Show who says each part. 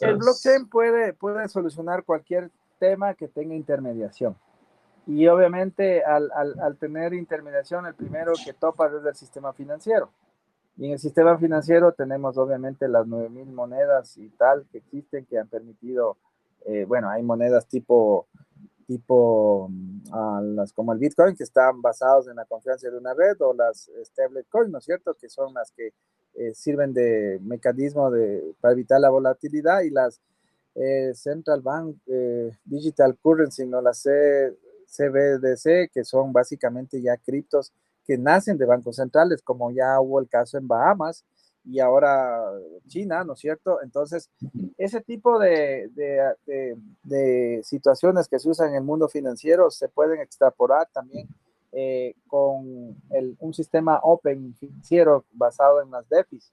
Speaker 1: El blockchain puede, puede solucionar cualquier tema que tenga intermediación. Y obviamente al, al, al, tener intermediación, el primero que topa es el sistema financiero. Y en el sistema financiero tenemos obviamente las 9.000 monedas y tal que existen que han permitido, eh, bueno, hay monedas tipo, tipo uh, las, como el Bitcoin que están basados en la confianza de una red o las stablecoins, ¿no es cierto? Que son las que eh, sirven de mecanismo de, para evitar la volatilidad y las eh, Central Bank eh, Digital Currency, no las CBDC, que son básicamente ya criptos que nacen de bancos centrales, como ya hubo el caso en Bahamas y ahora China, ¿no es cierto? Entonces, ese tipo de, de, situaciones que se usan en el mundo financiero se pueden extrapolar también eh, con el, un sistema open financiero basado en las DEFIs.